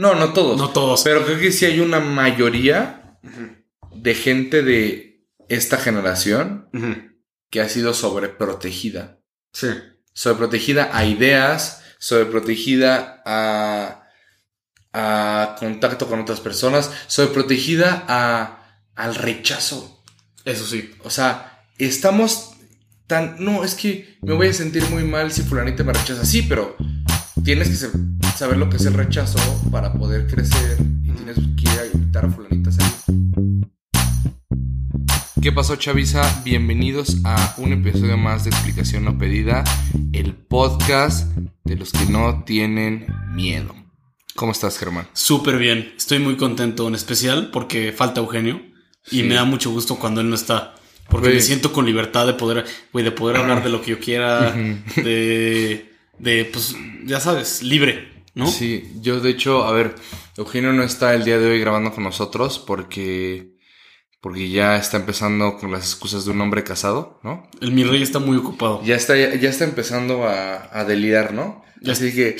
No, no todos. No todos. Pero creo que sí hay una mayoría de gente de esta generación que ha sido sobreprotegida. Sí. Sobreprotegida a ideas, sobreprotegida a, a contacto con otras personas, sobreprotegida a, al rechazo. Eso sí. O sea, estamos tan... No, es que me voy a sentir muy mal si fulanita me rechaza. Sí, pero tienes que sa- saber lo que es el rechazo para poder crecer y tienes que ir a invitar a fulanita. ¿Qué pasó, Chavisa? Bienvenidos a un episodio más de Explicación No Pedida, el podcast de los que no tienen miedo. ¿Cómo estás, Germán? Súper bien. Estoy muy contento, en especial porque falta Eugenio. Y Sí. me da mucho gusto cuando él no está. Porque me siento con libertad de poder, de poder hablar de lo que yo quiera. de, de, pues, ya sabes, libre, ¿no? Sí, yo de hecho, a ver, Eugenio no está el día de hoy grabando con nosotros porque porque ya está empezando con las excusas de un hombre casado, ¿no? El mi rey está muy ocupado. Ya está, ya, está empezando a, a delirar, ¿no? Ya Así que,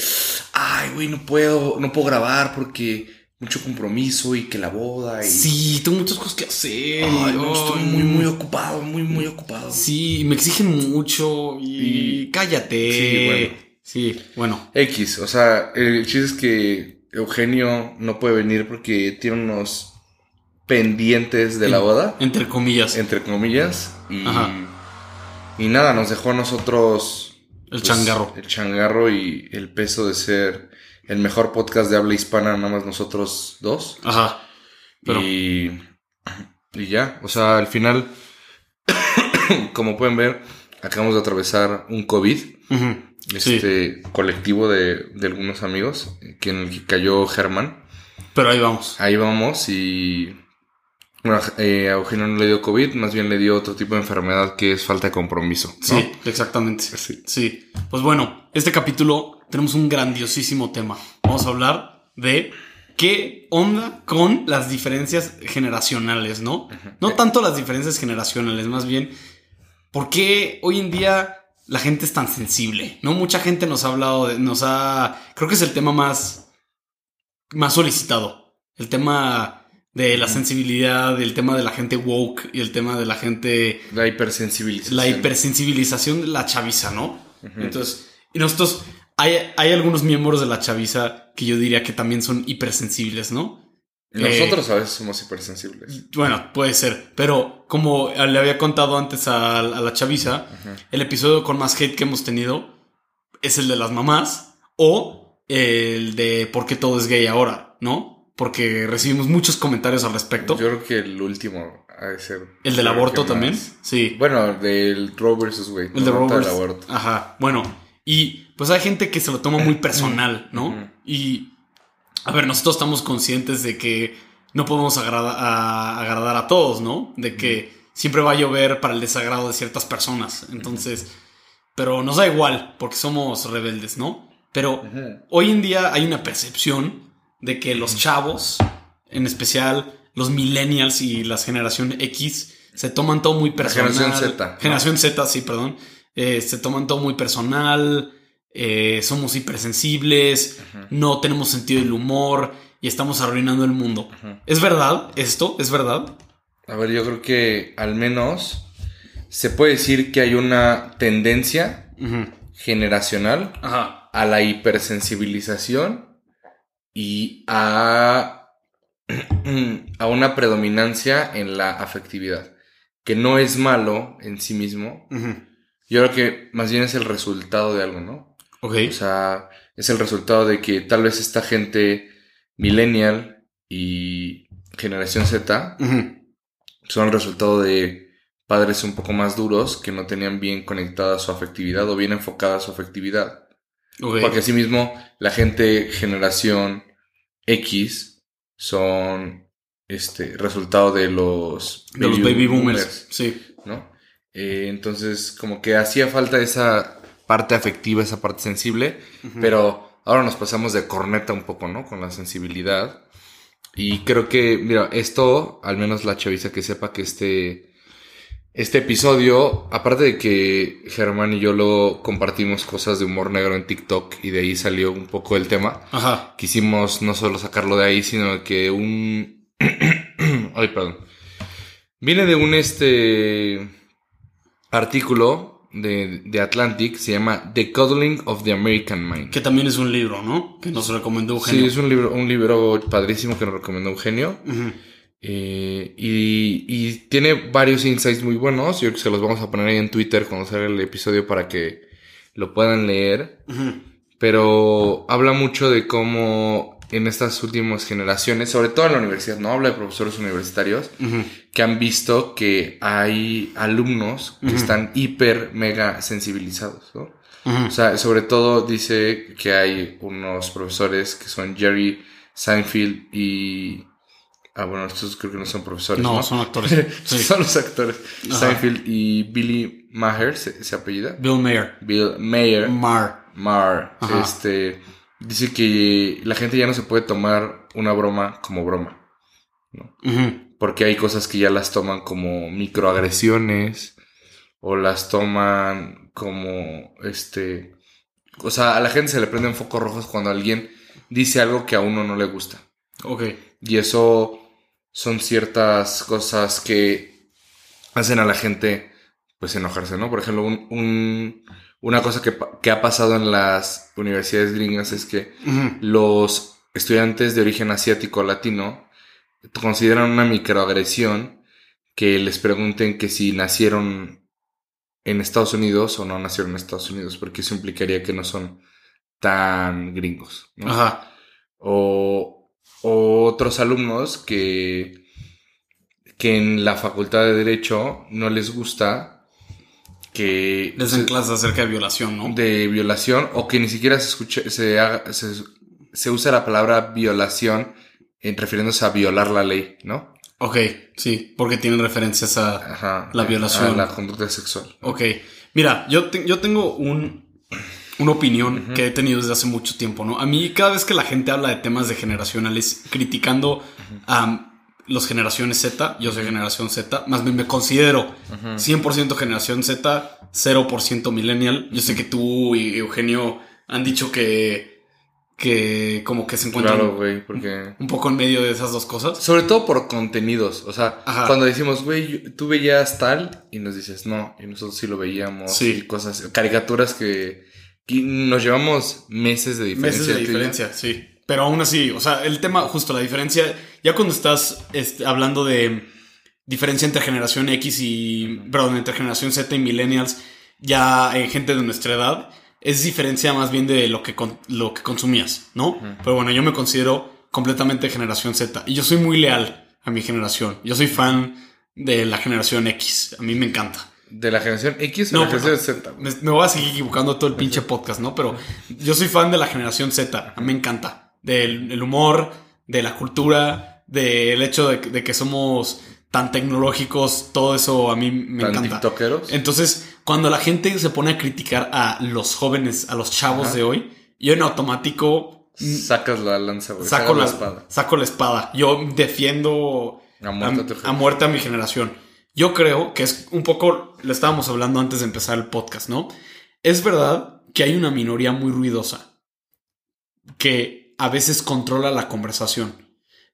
ay, güey, no puedo, no puedo grabar porque mucho compromiso y que la boda y... Sí, tengo muchas cosas que hacer. Ay, y- no, estoy muy, muy ocupado, muy, muy ocupado. Sí, me exigen mucho y, Y- cállate. Sí, bueno. Sí, bueno. X, o sea, el chiste es que Eugenio no puede venir porque tiene unos pendientes de la boda. Entre comillas. entre comillas. Y, Ajá. y nada, nos dejó a nosotros el pues, changarro. El changarro y el peso de ser el mejor podcast de habla hispana, nada más nosotros dos. Ajá. Pero Y, y ya, o sea, al final, como pueden ver, acabamos de atravesar un COVID. sí, Este colectivo de, de algunos amigos, que en el que cayó Germán. pero ahí vamos. Ahí vamos y... Bueno, eh, a Eugenio no le dio COVID, más bien le dio otro tipo de enfermedad que es falta de compromiso. ¿no? Sí, exactamente. Sí. Sí. Pues bueno, este capítulo tenemos un grandiosísimo tema. Vamos a hablar de qué onda con las diferencias generacionales, ¿no? No tanto las diferencias generacionales, más bien, ¿por qué hoy en día la gente es tan sensible? ¿No? Mucha gente nos ha hablado, de, nos ha... Creo que es el tema más, más solicitado. El tema de la sensibilidad, el tema de la gente woke y el tema de la gente La hipersensibilización. la hipersensibilización de la chaviza, ¿no? Entonces, y nosotros, hay, hay algunos miembros de la chaviza que yo diría que también son hipersensibles, ¿no? Nosotros a veces somos hipersensibles. Bueno, puede ser, pero como le había contado antes a, a la chaviza, el episodio con más hate que hemos tenido es el de las mamás o el de por qué todo es gay ahora, ¿no? Porque recibimos muchos comentarios al respecto. Yo creo que el último ha de ser. el del aborto también, más. sí. Bueno, del Roe versus Wade. El de no Roberts. del aborto. Ajá. Bueno, y pues hay gente que se lo toma muy personal, ¿no? Ujú. Y a ver, nosotros estamos conscientes de que no podemos agrada- a- agradar a todos, ¿no? De que siempre va a llover para el desagrado de ciertas personas. Entonces, pero nos da igual porque somos rebeldes, ¿no? Pero hoy en día hay una percepción de que los chavos, en especial los millennials y la generación X, se toman todo muy personal. generación Z, ¿no? Generación Z, sí, perdón. Eh, se toman todo muy personal. Eh, somos hipersensibles. No tenemos sentido del humor. Y estamos arruinando el mundo. ¿Es verdad esto? ¿Es verdad? A ver, yo creo que al menos se puede decir que hay una tendencia generacional Ajá. a la hipersensibilización y a, a una predominancia en la afectividad, que no es malo en sí mismo. Yo creo que más bien es el resultado de algo, ¿no? Ok. O sea, es el resultado de que tal vez esta gente millennial y generación Z son el resultado de padres un poco más duros que no tenían bien conectada su afectividad o bien enfocada su afectividad. Ok. Porque asimismo, la gente generación X son este resultado de los de los baby boomers. Sí. ¿no? Eh, entonces, como que hacía falta esa parte afectiva, esa parte sensible, pero ahora nos pasamos de corneta un poco, ¿no? Con la sensibilidad. Y creo que, mira, esto, al menos la chaviza que sepa que este, este episodio, aparte de que Germán y yo lo compartimos cosas de humor negro en TikTok y de ahí salió un poco el tema, Ajá. quisimos no solo sacarlo de ahí, sino que un... Ay, perdón. Viene de un este artículo de, de Atlantic, se llama The Cuddling of the American Mind. Que también es un libro, ¿no? Que nos recomendó Sí, Eugenio. es un libro, un libro padrísimo que nos recomendó Eugenio. Ujú. Eh, y, y tiene varios insights muy buenos. Yo creo que se los vamos a poner ahí en Twitter cuando salga el episodio para que lo puedan leer. Ujú. Pero habla mucho de cómo en estas últimas generaciones, sobre todo en la universidad, no habla de profesores universitarios, que han visto que hay alumnos que están hiper, mega sensibilizados, ¿no? O sea, sobre todo dice que hay unos profesores que son Jerry Seinfeld y... Ah, bueno, estos creo que no son profesores, ¿no? No, son actores. Sí. son los actores. Seinfeld y Billy Maher, ¿se, se apellida? Bill Mayer. Bill Mayer. Mar. Mar. Este... Dice que la gente ya no se puede tomar una broma como broma. Ujú. Porque hay cosas que ya las toman como microagresiones o las toman como este... O sea, a la gente se le prenden focos rojos cuando alguien dice algo que a uno no le gusta. Ok. Y eso son ciertas cosas que hacen a la gente pues enojarse, ¿no? Por ejemplo, un, un- una cosa que, que ha pasado en las universidades gringas es que los estudiantes de origen asiático latino consideran una microagresión que les pregunten que si nacieron en Estados Unidos o no nacieron en Estados Unidos, porque eso implicaría que no son tan gringos. ¿no? Ajá. O, o otros alumnos que, que en la facultad de Derecho no les gusta que Les dan clases acerca de violación, ¿no? de violación o que ni siquiera se escuche, se, haga- se, se usa la palabra violación en refiriéndose a violar la ley, ¿no? Ok, sí, porque tienen referencias a... Ajá. La violación. A la conducta sexual. Ok, mira, yo, te- yo tengo un, una opinión que he tenido desde hace mucho tiempo, ¿no? A mí cada vez que la gente habla de temas de generacionales, criticando a los generaciones Z, yo soy generación Z, más bien me considero 100% generación Z, 0% millennial. Yo sé que tú y Eugenio han dicho que, que como que se encuentran Claro, güey, porque... un poco en medio de esas dos cosas. Sobre todo por contenidos. O sea, Ajá. cuando decimos, güey, tú veías tal, y nos dices, no, y nosotros sí lo veíamos. Sí. Y cosas, caricaturas que, que nos llevamos meses de diferencia. Meses de diferencia, sí. Pero aún así, o sea, el tema, justo la diferencia, ya cuando estás este, hablando de diferencia entre generación X y, perdón, entre generación Z y millennials, ya eh, gente de nuestra edad, es diferencia más bien de lo que, con- lo que consumías, ¿no? Pero bueno, yo me considero completamente generación Z y yo soy muy leal a mi generación. Yo soy fan de la generación X, a mí me encanta. ¿De la generación X o No, la generación Z? Me, me voy a seguir equivocando todo el pinche podcast, ¿no? Pero yo soy fan de la generación Z. A mí me encanta. Del del humor, de la cultura, del hecho de, que- de que somos tan tecnológicos. Todo eso a mí me ¿Tan encanta. tiktokeros? Entonces, cuando la gente se pone a criticar a los jóvenes, a los chavos Ajá. de hoy, yo en automático Sacas la lanza, güey. saco la, la espada. saco la espada. Yo defiendo A muerte a muerte mi generación. Yo creo que es un poco, lo estábamos hablando antes de empezar el podcast, ¿no? Es verdad que hay una minoría muy ruidosa que a veces controla la conversación,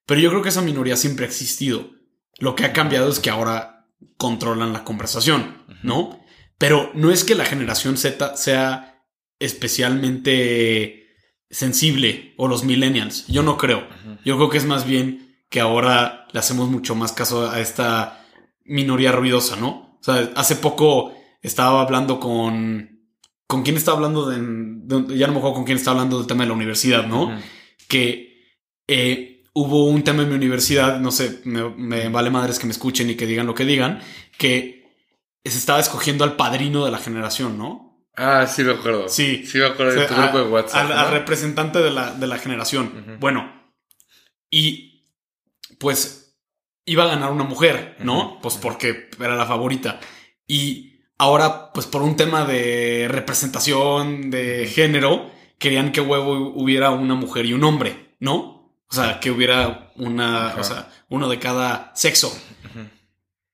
pero yo creo que esa minoría siempre ha existido. Lo que ha cambiado es que ahora controlan la conversación, ¿no? Pero no es que la generación Z sea especialmente sensible o los millennials. Yo no creo. Yo creo que es más bien que ahora le hacemos mucho más caso a esta minoría ruidosa, ¿no? O sea, hace poco estaba hablando con... ¿Con quién estaba hablando de, de- Ya no me acuerdo con quién estaba hablando del tema de la universidad, ¿no? Que eh, hubo un tema en mi universidad, no sé, me, me vale madres que me escuchen y que digan lo que digan, que se estaba escogiendo al padrino de la generación, ¿no? Ah, sí me acuerdo. Sí. Sí me acuerdo de O tu grupo de WhatsApp. Al, representante de la, de la generación. Bueno, y pues iba a ganar una mujer, ¿no? Pues porque era la favorita. Y ahora, pues por un tema de representación de género, querían que huevo hubiera una mujer y un hombre, ¿no? O sea, que hubiera una, Ajá. o sea, uno de cada sexo.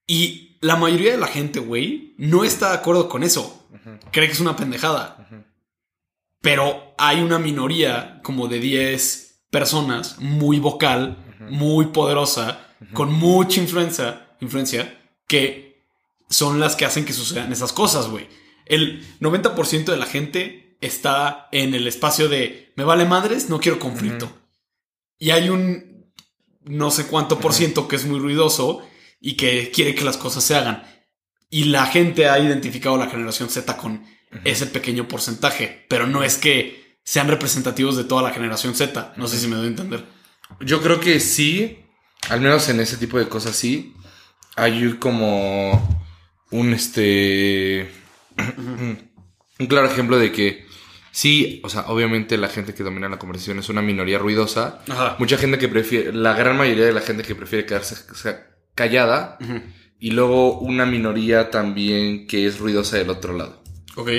Y la mayoría de la gente, güey, no está de acuerdo con eso. Cree que es una pendejada. Pero hay una minoría como de 10 personas muy vocal, muy poderosa, con mucha influencia, influencia, que son las que hacen que sucedan esas cosas, güey. El 90% de la gente está en el espacio de me vale madres, no quiero conflicto. Y hay un no sé cuánto por ciento que es muy ruidoso y que quiere que las cosas se hagan. Y la gente ha identificado la generación Z con ese pequeño porcentaje, pero no es que sean representativos de toda la generación Z. No sé si me doy a entender. Yo creo que sí, al menos en ese tipo de cosas sí. Hay como un este un claro ejemplo de que sí, o sea, obviamente la gente que domina la conversación es una minoría ruidosa. Ajá. Mucha gente que prefiere, la gran mayoría de la gente que prefiere quedarse callada y luego una minoría también que es ruidosa del otro lado. Ok.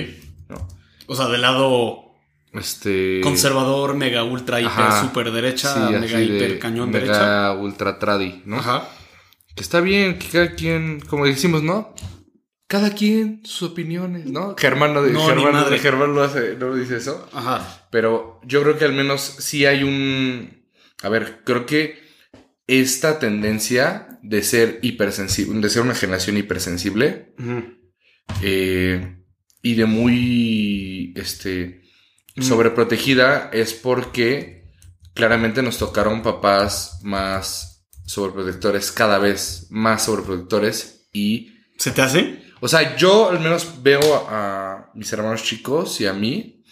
¿no? O sea, del lado Este conservador, mega, ultra, hiper, Ajá. super derecha, sí, mega, así de hiper, cañón mega derecha. ultra tradi, ¿no? Ajá. Que está bien, que cada quien, como decimos, ¿no? Cada quien sus opiniones, ¿no? Germán no, No, Germán. Germán no hace, no dice eso. Ajá. Pero yo creo que al menos sí hay un. A ver, creo que esta tendencia de ser hipersensible, de ser una generación hipersensible Ujú. eh, y de muy este, Ujú. sobreprotegida es porque claramente nos tocaron papás más sobreprotectores, cada vez más sobreprotectores y ¿Se te hace? O sea, yo al menos veo a mis hermanos chicos y a mí.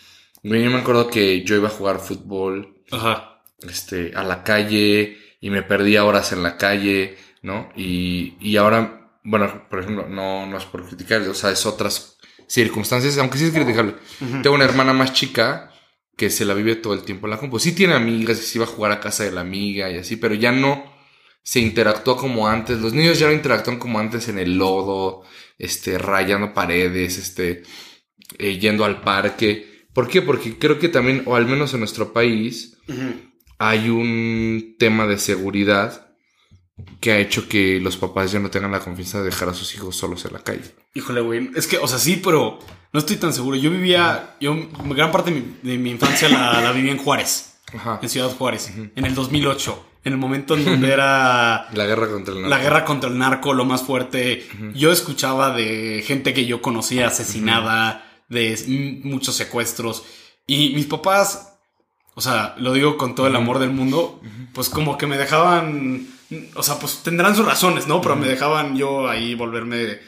Yo me acuerdo que yo iba a jugar fútbol Ajá. este, a la calle y me perdía horas en la calle, ¿no? Y, y ahora, bueno, por ejemplo, no, no es por criticar, o sea, es otras circunstancias, aunque sí es criticable. Tengo una hermana más chica que se la vive todo el tiempo en la compu. Sí tiene amigas y sí va a jugar a casa de la amiga y así, pero ya no se interactúa como antes. Los niños ya no interactúan como antes en el lodo, este, rayando paredes, este, eh, yendo al parque. ¿Por qué? Porque creo que también, o al menos en nuestro país, hay un tema de seguridad que ha hecho que los papás ya no tengan la confianza de dejar a sus hijos solos en la calle. Híjole, güey. Es que, o sea, sí, pero no estoy tan seguro. Yo vivía, yo gran parte de mi, de mi infancia la, la viví en Juárez, Ajá. en Ciudad Juárez, en el 2008, en el momento en donde era La guerra contra el narco. la guerra contra el narco lo más fuerte. Yo escuchaba de gente que yo conocía asesinada, de muchos secuestros. Y mis papás, o sea, lo digo con todo el amor del mundo, pues como que me dejaban, o sea, pues tendrán sus razones, ¿no? Pero me dejaban yo ahí volverme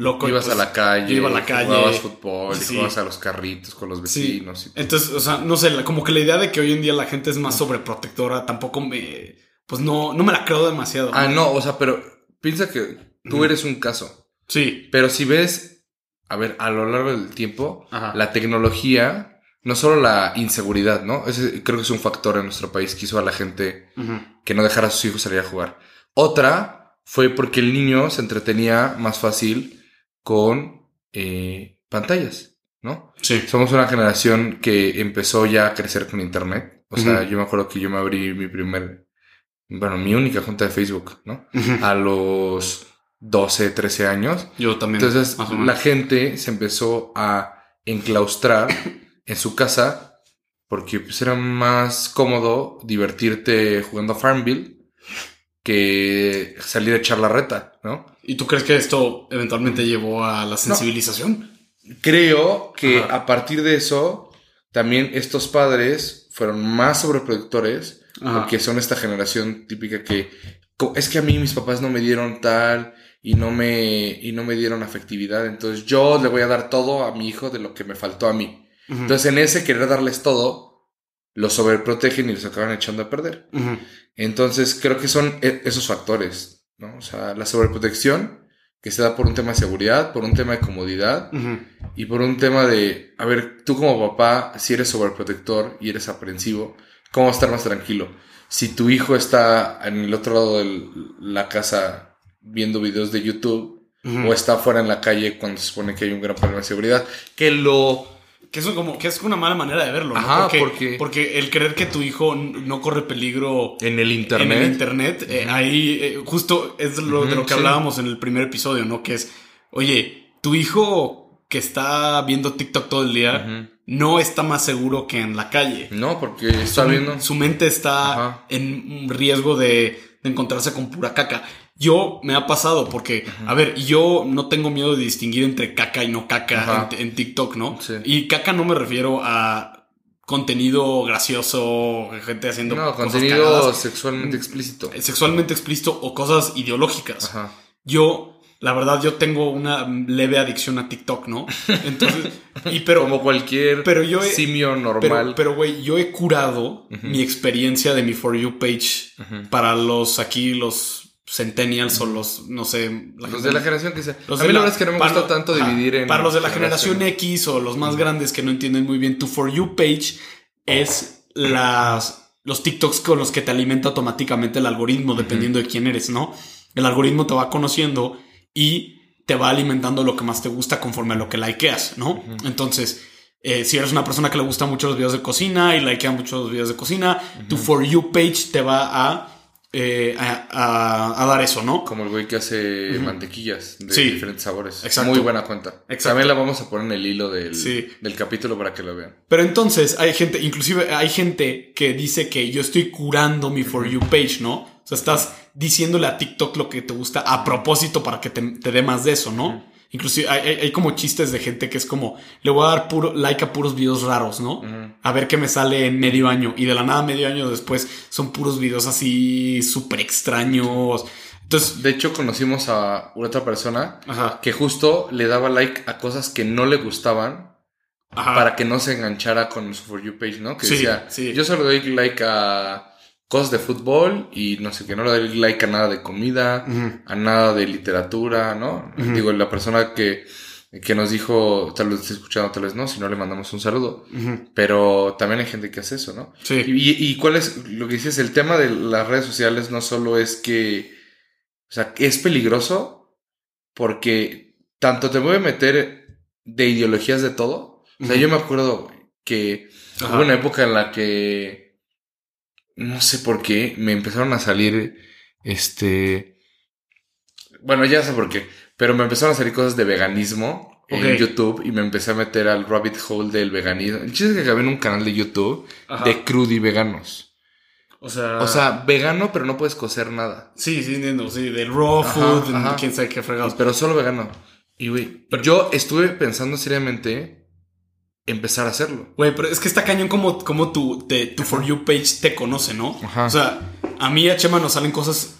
loco. Ibas pues, a la calle, yo iba a la calle. jugabas fútbol, Sí. jugabas a los carritos con los Sí. vecinos. y- Entonces, o sea, no sé, como que la idea de que hoy en día la gente es más sobreprotectora tampoco me, pues no, no me la creo demasiado. Ah, no, o sea, pero piensa que tú eres un caso. Sí. Pero si ves, a ver, a lo largo del tiempo, Ajá. la tecnología, no solo la inseguridad, ¿no? Ese creo que es un factor en nuestro país que hizo a la gente que no dejara a sus hijos salir a jugar. Otra fue porque el niño se entretenía más fácil con eh, pantallas, ¿no? Sí. Somos una generación que empezó ya a crecer con internet. O sea, yo me acuerdo que yo me abrí mi primer, bueno, mi única cuenta de Facebook, ¿no? A los 12, 13 años. Yo también. Entonces, la gente se empezó a enclaustrar en su casa porque pues, era más cómodo divertirte jugando a Farmville que salir a echar la reta, ¿no? ¿Y tú crees que esto eventualmente llevó a la sensibilización? Creo que Ajá. a partir de eso, también estos padres fueron más sobreproductores Ajá. porque son esta generación típica que es que a mí mis papás no me dieron tal y no me y no me dieron afectividad, entonces yo le voy a dar todo a mi hijo de lo que me faltó a mí. Entonces en ese querer darles todo, los sobreprotegen y los acaban echando a perder. Entonces creo que son e- esos factores, ¿no? O sea, la sobreprotección que se da por un tema de seguridad, por un tema de comodidad y por un tema de, a ver, tú como papá, si eres sobreprotector y eres aprensivo, ¿cómo vas a estar más tranquilo? Si tu hijo está en el otro lado de la casa viendo videos de YouTube o está fuera en la calle cuando se supone que hay un gran problema de seguridad, que lo Que es como que es una mala manera de verlo, ¿no? Ajá, porque, porque- porque el creer que tu hijo no corre peligro En el internet. en el internet, eh, ahí eh, justo es lo, de lo que sí. hablábamos en el primer episodio, ¿no? Que es, oye, tu hijo que está viendo TikTok todo el día no está más seguro que en la calle. No, porque está Su- viendo. Su mente está Ajá. en riesgo de, de encontrarse con pura caca. Yo me ha pasado porque, a ver, yo no tengo miedo de distinguir entre caca y no caca en, en TikTok, ¿no? Sí. Y caca no me refiero a contenido gracioso, gente haciendo No, cosas contenido cagadas, sexualmente explícito. sexualmente explícito o cosas ideológicas. Ajá. Yo, la verdad, yo tengo una leve adicción a TikTok, ¿no? Entonces, y pero Como cualquier pero yo he- simio normal. pero, güey, yo he curado mi experiencia de mi For You page para los aquí, los Centennials o los, no sé, la los gente- de la generación que sea. los a mí de la verdad es que no me para gusta tanto ajá, dividir en. Para los de la generación. X o los más grandes que no entienden muy bien, tu For You page es las, los TikToks con los que te alimenta automáticamente el algoritmo, dependiendo de quién eres, ¿no? El algoritmo te va conociendo y te va alimentando lo que más te gusta conforme a lo que likeas, ¿no? Entonces, eh, si eres una persona que le gusta mucho los videos de cocina y likea mucho los videos de cocina, tu For You page te va a, eh, a, a- a dar eso, ¿no? Como el güey que hace mantequillas de Sí. diferentes sabores. Exacto. Muy buena cuenta. Exacto. También la vamos a poner en el hilo del, Sí. del capítulo para que lo vean. Pero entonces hay gente, inclusive hay gente que dice que yo estoy curando mi For You page, ¿no? O sea, estás diciéndole a TikTok lo que te gusta a propósito para que te, te dé más de eso, ¿no? Inclusive hay, hay- hay como chistes de gente que es como, le voy a dar puro like a puros videos raros, ¿no? A ver qué me sale en medio año. Y de la nada, medio año después, son puros videos así súper extraños. Entonces, De hecho, conocimos a otra persona ajá, que justo le daba like a cosas que no le gustaban ajá. para que no se enganchara con su For You page, ¿no? Que Sí, decía, sí. yo solo doy like a cosas de fútbol y no sé qué, no le doy like a nada de comida, a nada de literatura, ¿no? Digo, la persona que, que nos dijo, tal vez esté escuchando, tal vez no, si no le mandamos un saludo. Pero también hay gente que hace eso, ¿no? Sí. Y, y cuál es lo que dices, el tema de las redes sociales no solo es que, o sea, es peligroso porque tanto te puede meter de ideologías de todo. O sea, yo me acuerdo que hubo una época en la que no sé por qué me empezaron a salir este bueno, ya sé por qué, pero me empezaron a salir cosas de veganismo en YouTube y me empecé a meter al rabbit hole del veganismo. El chiste es que acabé en un canal de YouTube Ajá. de crudi veganos. O sea, O sea, vegano, pero no puedes cocer nada. sí, sí, entiendo. Sí, del raw Ajá, food, ajá. quién sabe qué fregados. Pero solo vegano. Y güey, yo estuve pensando seriamente empezar a hacerlo. Güey, pero es que está cañón como, como tu, te- tu For You page te conoce, ¿no? Ajá. O sea, a mí y a Chema nos salen cosas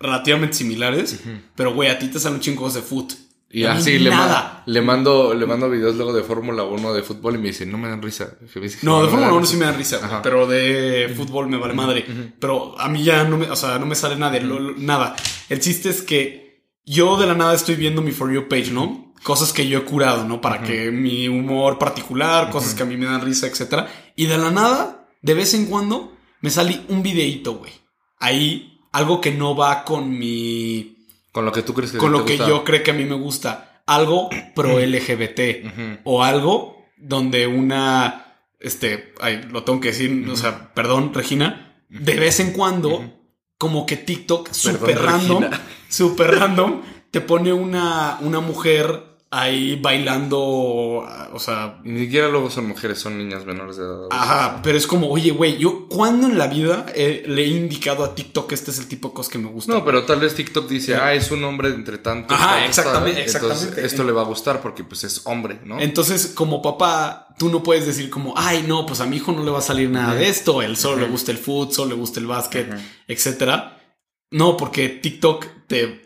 relativamente similares, pero güey, a ti te salen un chingo cosas de foot. Y así le, ma- le mando le mando videos luego de Fórmula 1 de fútbol y me dicen, no me dan risa. Me dicen No, de Fórmula dan 1 sí me da risa, Ajá. pero de fútbol me vale madre. Pero a mí ya no me, o sea, no me sale nada de lo- nada. El chiste es que yo de la nada estoy viendo mi For You page, ¿no? Cosas que yo he curado, ¿no? Para que mi humor particular, cosas que a mí me dan risa, etcétera. Y de la nada, de vez en cuando, me sale un videíto, güey. Ahí, algo que no va con mi. Con lo que tú crees que con te lo que gusta. yo creo que a mí me gusta. Algo pro LGBT. O algo donde una. Este. Ay, lo tengo que decir. O sea, perdón, Regina. De vez en cuando, como que TikTok, súper Perdón, random. Regina. Súper random. Te pone una, una mujer ahí bailando. O sea. Ni siquiera luego son mujeres, son niñas menores de edad. Ajá, pero es como, oye, güey, yo, ¿cuándo en la vida eh, le he indicado a TikTok que este es el tipo de cosas que me gustan? No, pero tal vez TikTok dice, ah, es un hombre entre tantos. Ajá, tantos, exactamente. Entonces, exactamente. esto le va a gustar porque pues es hombre, ¿no? Entonces, como papá, tú no puedes decir como, ay, no, pues a mi hijo no le va a salir nada de esto, él solo le gusta el fútbol, solo le gusta el básquet, etcétera. No, porque TikTok te,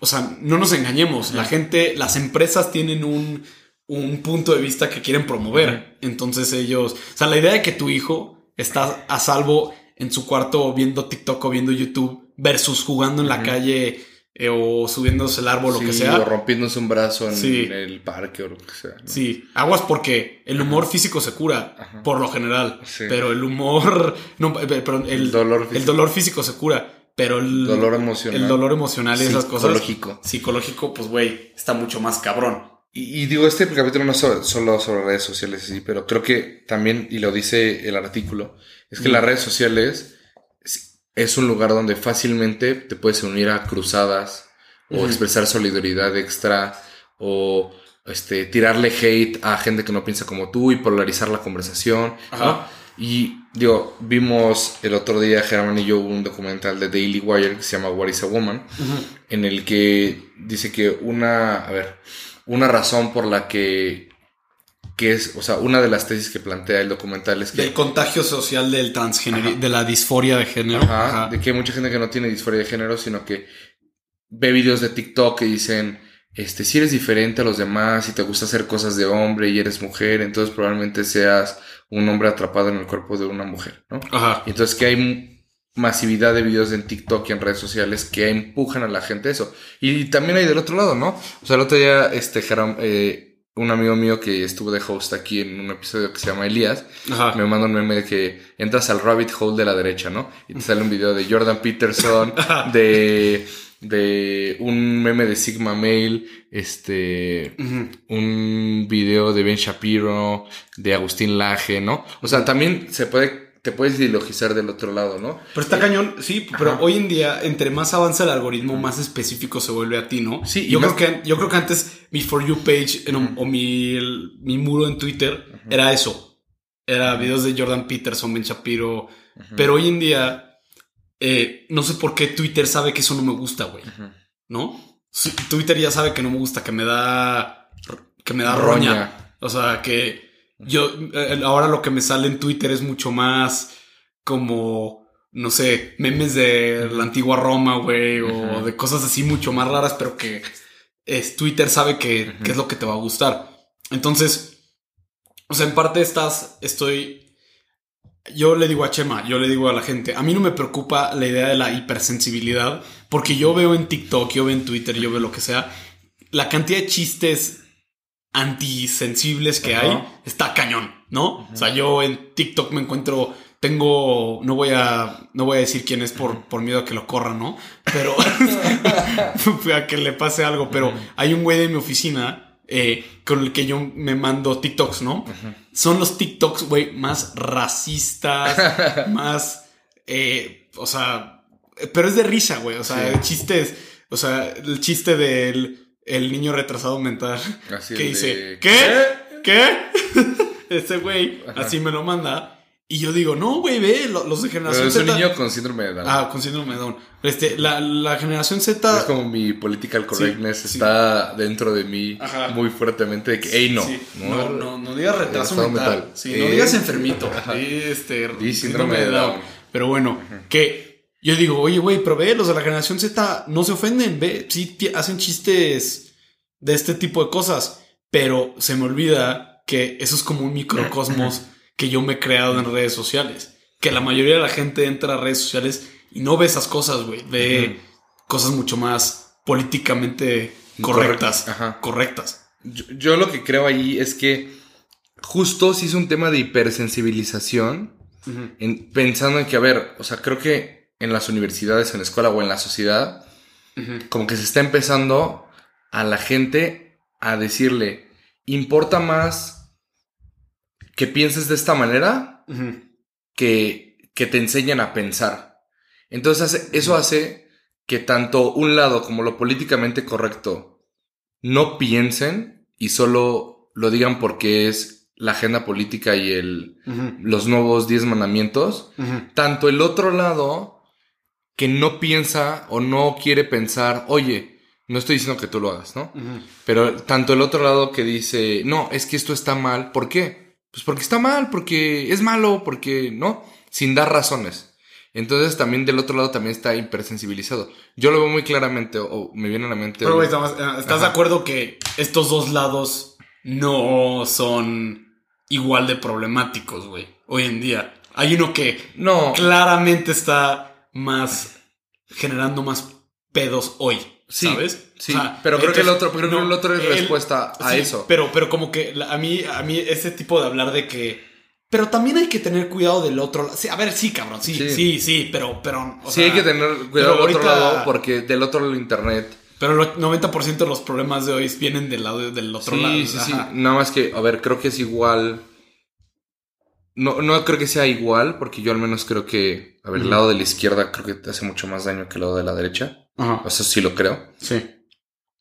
o sea, no nos engañemos, la gente, las empresas tienen un, un punto de vista que quieren promover. Entonces ellos, o sea, la idea de que tu hijo está a salvo en su cuarto viendo TikTok o viendo YouTube versus jugando en la calle eh, o subiéndose el árbol, lo que Sí, sea. O rompiéndose un brazo en Sí. el parque o lo que sea. ¿no? Sí, aguas porque el humor físico se cura, por lo general. Sí. Pero el humor. No, eh, perdón, el, El dolor el físico. dolor físico se cura. Pero el Dolor emocional. El dolor emocional y esas cosas. Psicológico. Psicológico, pues, güey, está mucho más cabrón. y, y digo, este capítulo no es so- solo sobre redes sociales, sí, pero creo que también, y lo dice el artículo, es que Mm. las redes sociales es- un lugar donde fácilmente te puedes unir a cruzadas o expresar solidaridad extra o este, tirarle hate a gente que no piensa como tú y polarizar la conversación. ¿no? Ajá. Y digo, vimos el otro día, Germán y yo, un documental de Daily Wire que se llama What is a Woman, en el que dice que una, a ver, una razón por la que, que es, o sea, una de las tesis que plantea el documental es que... Del contagio social del transgénero, de la disforia de género. Ajá, Ajá. de que hay mucha gente que no tiene disforia de género, sino que ve videos de TikTok que dicen, este, si eres diferente a los demás y te gusta hacer cosas de hombre y eres mujer, entonces probablemente seas un hombre atrapado en el cuerpo de una mujer, ¿no? Ajá. Y entonces que hay masividad de videos en TikTok y en redes sociales que empujan a la gente eso. Y también hay del otro lado, ¿no? O sea, el otro día, este, Jaram, eh, un amigo mío que estuvo de host aquí en un episodio que se llama Elías, Ajá. me manda un meme de que entras al rabbit hole de la derecha, ¿no? Y te sale un video de Jordan Peterson, de, de un meme de Sigma Male, este, un video de Ben Shapiro, de Agustín Laje, ¿no? O sea, también se puede, te puedes ideologizar del otro lado, ¿no? Pero está cañón, sí, pero hoy en día, entre más avanza el algoritmo, más específico se vuelve a ti, ¿no? Sí, yo, creo que, yo creo que antes mi For You page en o mi, el- mi muro en Twitter era eso. Era videos de Jordan Peterson, Ben Shapiro. Pero hoy en día, eh, no sé por qué Twitter sabe que eso no me gusta, güey. ¿No? Sí, Twitter ya sabe que no me gusta, que me da. que me da roña. Roña. O sea, que yo. eh, ahora lo que me sale en Twitter es mucho más como. No sé, memes de la antigua Roma, güey, o de cosas así mucho más raras, pero que es, Twitter sabe que, que es lo que te va a gustar. Entonces, o sea, en parte estás, estoy yo le digo a Chema, yo le digo a la gente, a mí no me preocupa la idea de la hipersensibilidad, porque yo veo en TikTok, yo veo en Twitter, yo veo lo que sea, la cantidad de chistes antisensibles que hay está cañón, ¿no? O sea, yo en TikTok me encuentro, tengo, no voy a, no voy a decir quién es por, por miedo a que lo corran, ¿no? Pero a que le pase algo, pero hay un güey de mi oficina eh, con el que yo me mando TikToks, ¿no? Son los TikToks, güey, más racistas, más, eh, o sea, pero es de risa, güey, o sea, Sí. el chiste es, o sea, el chiste del el niño retrasado mental Así que dice, de- ¿qué? ¿Qué? Ese güey así me lo manda. Y yo digo, no, güey, ve, lo- los de Pero generación es un Z. niño con síndrome de Down. Ah, con síndrome de Down. Este, la, la generación Z. Es como mi political correctness sí. está dentro de mí Ajá. muy fuertemente de que, hey, no. Sí. No, no, no digas retraso mental. mental. Sí, Eh, no digas enfermito. ajá. Este, Di síndrome de Down. Pero bueno, que yo digo, oye, güey, pero ve, los de la generación Z no se ofenden, ve, sí hacen chistes de este tipo de cosas, pero se me olvida que eso es como un microcosmos que yo me he creado en redes sociales. Que la mayoría de la gente entra a redes sociales y no ve esas cosas, güey. Ve cosas mucho más políticamente correctas. Ajá. Correctas. Yo, yo lo que creo ahí es que justo si es un tema de hipersensibilización, en- pensando en que, a ver, o sea, creo que en las universidades, en la escuela o en la sociedad, como que se está empezando a la gente a decirle, importa más que pienses de esta manera que, que te enseñan a pensar. Entonces eso hace que tanto un lado como lo políticamente correcto no piensen y solo lo digan porque es la agenda política y el, los nuevos 10 mandamientos. Tanto el otro lado que no piensa o no quiere pensar, oye, no estoy diciendo que tú lo hagas, ¿no? Pero tanto el otro lado que dice, no, es que esto está mal. ¿Por qué? Pues porque está mal, porque es malo, porque no, sin dar razones. Entonces también del otro lado también está hipersensibilizado. Yo lo veo muy claramente, o, o me viene a la mente. Pero, güey, estamos- eh, ¿estás de acuerdo que estos dos lados no son igual de problemáticos, güey? Hoy en día. Hay uno que no, claramente está más generando más pedos hoy, Sí, ¿sabes? Sí, pero creo que el otro- creo que el otro es respuesta a sí, eso. Pero, pero como que a mí, a mí ese tipo de hablar de que. Pero también hay que tener cuidado del otro lado. Sí, a ver, sí, cabrón, sí, Sí. sí, sí, pero, pero. o sí sea, hay que tener cuidado del otro lado porque del otro lado del internet Pero el 90% de los problemas de hoy vienen del lado del otro sí, lado. Sí, sí, Ajá. Nada más que, a ver, creo que es igual. No, no creo que sea igual, porque yo al menos creo que, a ver, el lado de la izquierda creo que te hace mucho más daño que el lado de la derecha. Ajá. O sea, sí lo creo. Sí,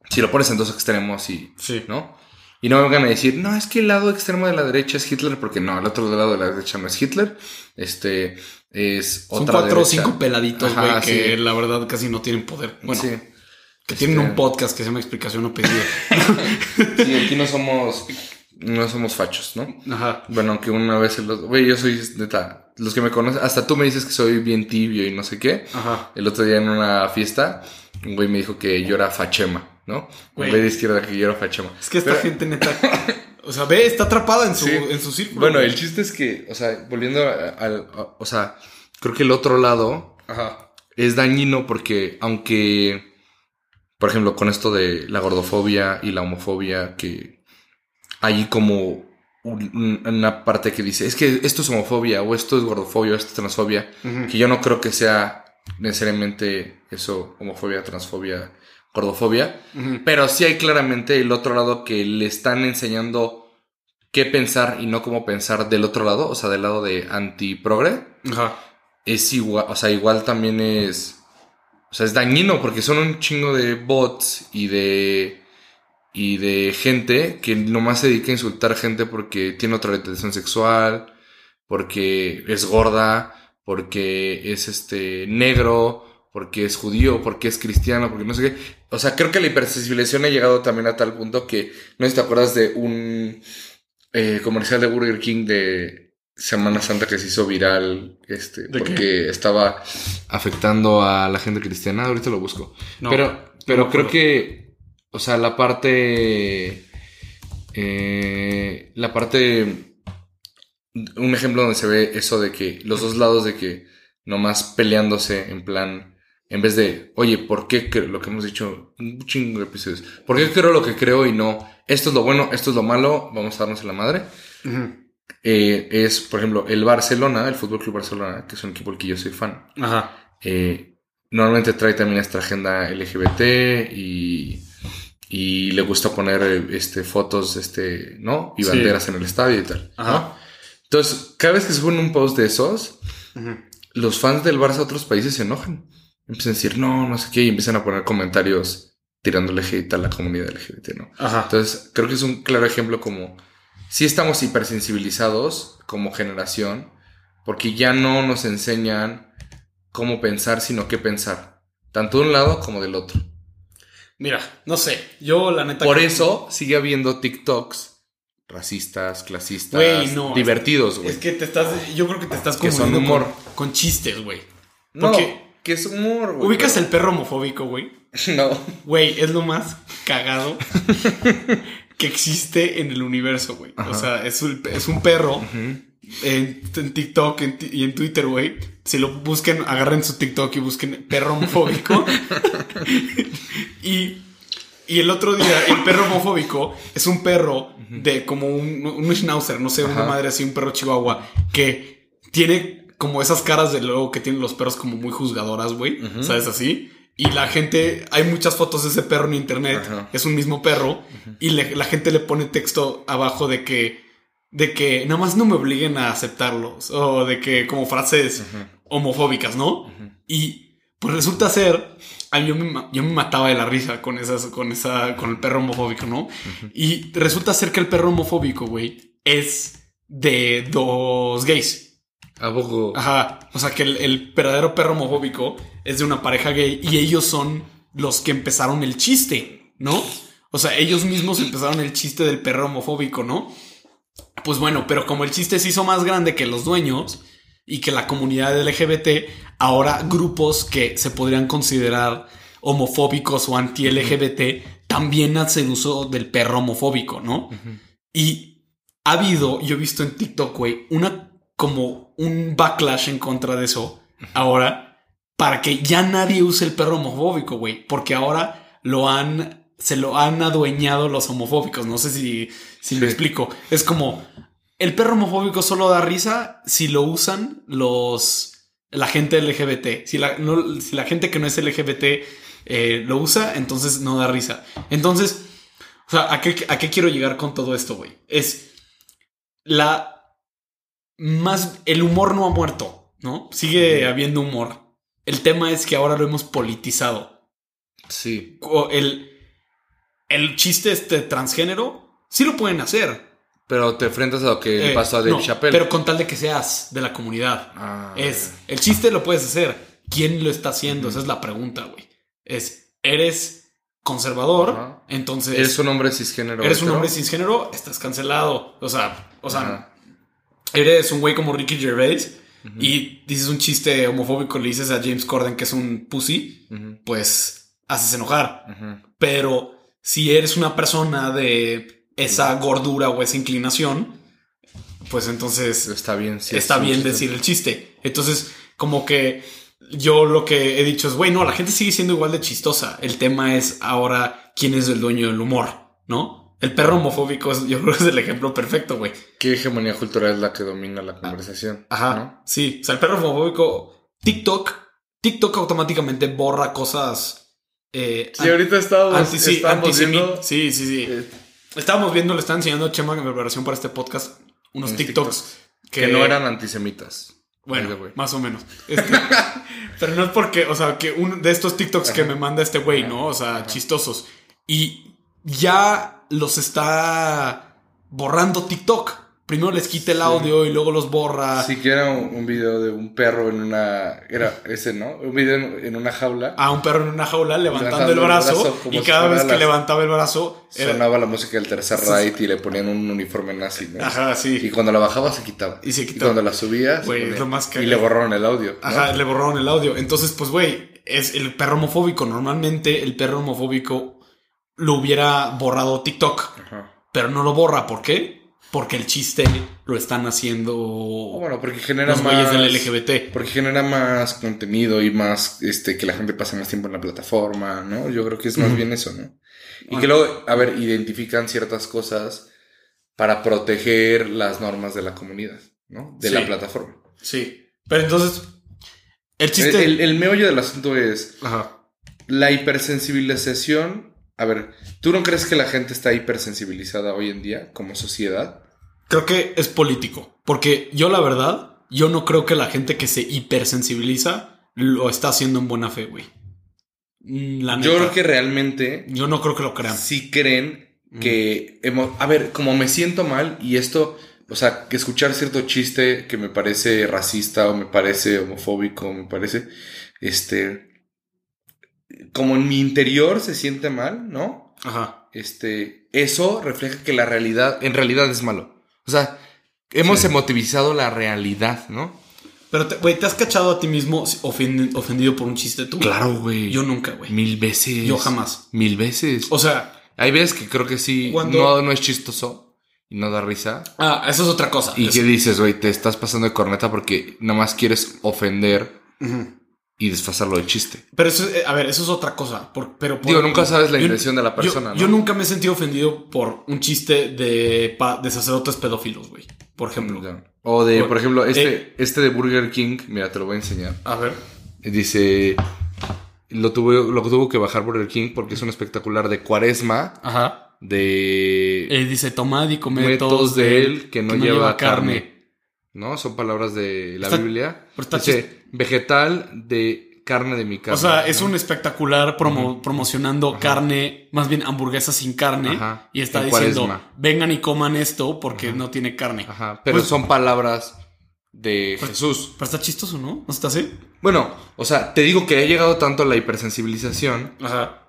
Si lo pones en dos extremos y, sí. ¿no? Y no me vengan a decir, no, es que el lado extremo de la derecha es Hitler, porque no, el otro lado de la derecha no es Hitler. Este es Son otra cuatro o cinco peladitos, güey, que sí. la verdad casi no tienen poder. Bueno, Sí. que tienen Este, un podcast que se llama Explicación o Pedido. Sí, aquí no somos, no somos fachos, ¿no? Ajá. Bueno, aunque una vez, los, güey, yo soy, neta, los que me conocen, hasta tú me dices que soy bien tibio y no sé qué. Ajá. El otro día en una fiesta, un güey me dijo que yo era fachema, ¿no? Güey. Güey de izquierda que yo era fachema. Es que esta Pero- gente neta. O sea, ve, está atrapada en su, Sí. en su círculo. Bueno, güey. el chiste es que, o sea, volviendo al, o sea, creo que el otro lado Ajá. es dañino porque aunque, por ejemplo, con esto de la gordofobia y la homofobia, que hay como un- un- una parte que dice, es que esto es homofobia, o esto es gordofobia, o esto es transfobia, que yo no creo que sea necesariamente eso, homofobia, transfobia, gordofobia, pero sí hay claramente el otro lado que le están enseñando qué pensar y no cómo pensar del otro lado, o sea, del lado de anti-progre Ajá. es igual, o sea, igual también es, o sea, es dañino porque son un chingo de bots y de, y de gente que nomás se dedica a insultar gente porque tiene otra orientación sexual, porque es gorda, porque es este negro, porque es judío, porque es cristiano, porque no sé qué. O sea, creo que la hipersensibilización ha llegado también a tal punto que, no sé si te acuerdas de un eh, comercial de Burger King de Semana Santa que se hizo viral, este, ¿De porque estaba afectando a la gente cristiana. Ahorita lo busco. No, pero pero creo que, o sea, la parte, eh, la parte, un ejemplo donde se ve eso de que los dos lados de que nomás peleándose en plan, en vez de, oye, ¿por qué cre- lo que hemos dicho un chingo de episodios? ¿Por qué creo lo que creo y no, esto es lo bueno, esto es lo malo, vamos a darnos en la madre? Eh, es, por ejemplo, el Barcelona, el Fútbol Club Barcelona, que es un equipo al que yo soy fan. Ajá. Eh, normalmente trae también esta agenda LGBT y, y le gusta poner este, fotos este, ¿no? y Sí. banderas en el estadio y tal. ¿no? Ajá. Entonces, cada vez que se pone un post de esos, los fans del Barça de otros países se enojan. Empiezan a decir, no, no sé qué, y empiezan a poner comentarios tirándole hate a la comunidad LGBT, ¿no? Ajá. Entonces, creo que es un claro ejemplo como si estamos hipersensibilizados como generación, porque ya no nos enseñan cómo pensar, sino qué pensar, tanto de un lado como del otro. Mira, no sé. Yo, la neta. Por que- eso sigue habiendo TikToks racistas, clasistas, no. divertidos, güey. Es que te estás. Yo creo que te estás Que son confundiendo humor. Con, con chistes, güey. no, que es humor, güey. Ubicas el perro homofóbico, güey. No. Güey, es lo más cagado que existe en el universo, güey. O sea, es un, es un perro en, en TikTok en y en Twitter, güey. Si lo busquen, agarren su TikTok y busquen perro homofóbico. y, y el otro día, el perro homofóbico es un perro de como un, un schnauzer, no sé, una madre así, un perro chihuahua, que tiene como esas caras de luego que tienen los perros como muy juzgadoras, güey. ¿Sabes así? Y la gente, hay muchas fotos de ese perro en internet, es un mismo perro, y le- la gente le pone texto abajo de que, de que nada más no me obliguen a aceptarlos, o de que como frases homofóbicas, ¿no? Y pues resulta ser, a mí yo me, yo me mataba de la risa con esas, con esa, con el perro homofóbico, ¿no? Y resulta ser que el perro homofóbico, güey, es de dos gays. ¿A poco? Ajá. O sea que el, el verdadero perro homofóbico es de una pareja gay y ellos son los que empezaron el chiste, ¿no? O sea, ellos mismos empezaron el chiste del perro homofóbico, ¿no? Pues bueno, pero como el chiste se hizo más grande que los dueños y que la comunidad LGBT, ahora grupos que se podrían considerar homofóbicos o anti-LGBT también hacen uso del perro homofóbico, ¿no? Y ha habido, yo he visto en TikTok, güey, una como un backlash en contra de eso ahora para que ya nadie use el perro homofóbico, güey, porque ahora lo han se lo han adueñado los homofóbicos, no sé si si me Sí. explico. Es como el perro homofóbico solo da risa si lo usan los la gente LGBT. Si la, no- si la gente que no es LGBT eh, lo usa, entonces no da risa. Entonces, o sea, ¿a qué, ¿a qué quiero llegar con todo esto, güey? Es la más... El humor no ha muerto, ¿no? Sigue habiendo humor. El tema es que ahora lo hemos politizado. Sí. El, el chiste este transgénero, sí lo pueden hacer. Pero te enfrentas a lo que le Eh, pasó a Dave no, Chappelle. Pero con tal de que seas de la comunidad. Ah, Es, el chiste lo puedes hacer. ¿Quién lo está haciendo? Esa es la pregunta, güey. Es, eres conservador, entonces Eres un hombre cisgénero. eres un hombre cisgénero, estás cancelado. O sea, o sea. Eres un güey como Ricky Gervais y dices un chiste homofóbico, le dices a James Corden que es un pussy, pues haces enojar. Pero si eres una persona de esa gordura o esa inclinación, pues entonces Está bien. sí, está bien chiste. decir el chiste. Entonces, como que yo lo que he dicho es, güey, no, la gente sigue siendo igual de chistosa. El tema es ahora quién es el dueño del humor, ¿no? El perro homofóbico es, yo creo que es el ejemplo perfecto, güey. ¿Qué hegemonía cultural es la que domina la conversación? Ajá. ¿no? Sí. O sea, el perro homofóbico, TikTok, TikTok automáticamente borra cosas. Eh, Sí, ahorita estábamos, anti- sí, estábamos viendo... Sí, sí, sí. eh, Estábamos viendo, le están enseñando a Chema en preparación para este podcast unos Unos TikToks, que, no eran antisemitas. Bueno, más o menos. Este, pero no es porque, o sea, que uno de estos TikToks que me manda este güey, ¿no? O sea, chistosos. Y ya los está borrando TikTok. Primero les quita el audio y luego los borra. Sí, que era un, un video de un perro en una... Era ese, ¿no? Un video en, en una jaula. A un perro en una jaula levantando, Levantando el el brazo, y cada vez que las- levantaba el brazo era- Sonaba la música del Tercer Reich y le ponían un uniforme nazi, ¿no? Ajá, sí. Y cuando la bajaba se quitaba. Y se quitaba. cuando la subía... Güey, es lo más Y le borraron el audio. ¿no? Ajá, le borraron el audio. Entonces, pues, güey, es el perro homofóbico. Normalmente el perro homofóbico lo hubiera borrado TikTok, Ajá. pero no lo borra. ¿Por qué? Porque el chiste lo están haciendo O Bueno, porque genera los más... del LGBT. Porque genera más contenido y más, este, que la gente pase más tiempo en la plataforma, ¿no? Yo creo que es más bien eso, ¿no? Y Bueno. que luego, a ver, identifican ciertas cosas para proteger las normas de la comunidad, ¿no? De Sí. la plataforma. Sí. Pero entonces, el El, chiste. el- el meollo del asunto es Ajá. la hipersensibilización. A ver, ¿tú no crees que la gente está hipersensibilizada hoy en día como sociedad? Creo que es político. Porque yo, la verdad, yo no creo que la gente que se hipersensibiliza lo está haciendo en buena fe, güey. Mm, La Yo creo que realmente Yo no creo que lo crean. sí creen que hemos... A ver, como me siento mal y esto, o sea, que escuchar cierto chiste que me parece racista o me parece homofóbico, me parece, este, como en mi interior se siente mal, ¿no? Ajá. Este, eso refleja que la realidad, en realidad es malo. O sea, hemos Sí. emotivizado la realidad, ¿no? Pero, te- güey, ¿te has cachado a ti mismo ofen- ofendido por un chiste tú? güey. Yo nunca, güey. Mil veces. Yo jamás. Mil veces. O sea, Hay veces que creo que sí, Cuando- no, no es chistoso y no da risa. ah, eso es otra cosa. Y Es- que dices, güey, te estás pasando de corneta porque nada más quieres ofender Ujú. Y desfasarlo de chiste. Pero eso, eh, a ver, eso es otra cosa. por- pero por- Digo, nunca sabes la yo- intención de la yo- persona, ¿no? Yo nunca me he sentido ofendido por un chiste de, de sacerdotes pedófilos, güey. Por ejemplo. O de, por ejemplo, este, eh. este de Burger King, mira, te lo voy a enseñar. A ver. Dice, lo tuvo, lo tuvo que bajar Burger King porque es un espectacular de cuaresma, Ajá. de Eh, dice, tomad y comed todos de él que no, lleva, carne. carne. ¿No? Son palabras de la Está- Biblia. pero está Dice, vegetal de carne de mi carne. O sea, es un espectacular promo- promocionando carne, más bien hamburguesas sin carne. Ajá. Y está En diciendo, cuaresma. vengan y coman esto porque no tiene carne. Ajá, pero Pues- son palabras de Jesús. Pero está chistoso, ¿no? ¿No está así? Bueno, o sea, te digo que ha llegado tanto la hipersensibilización Ajá.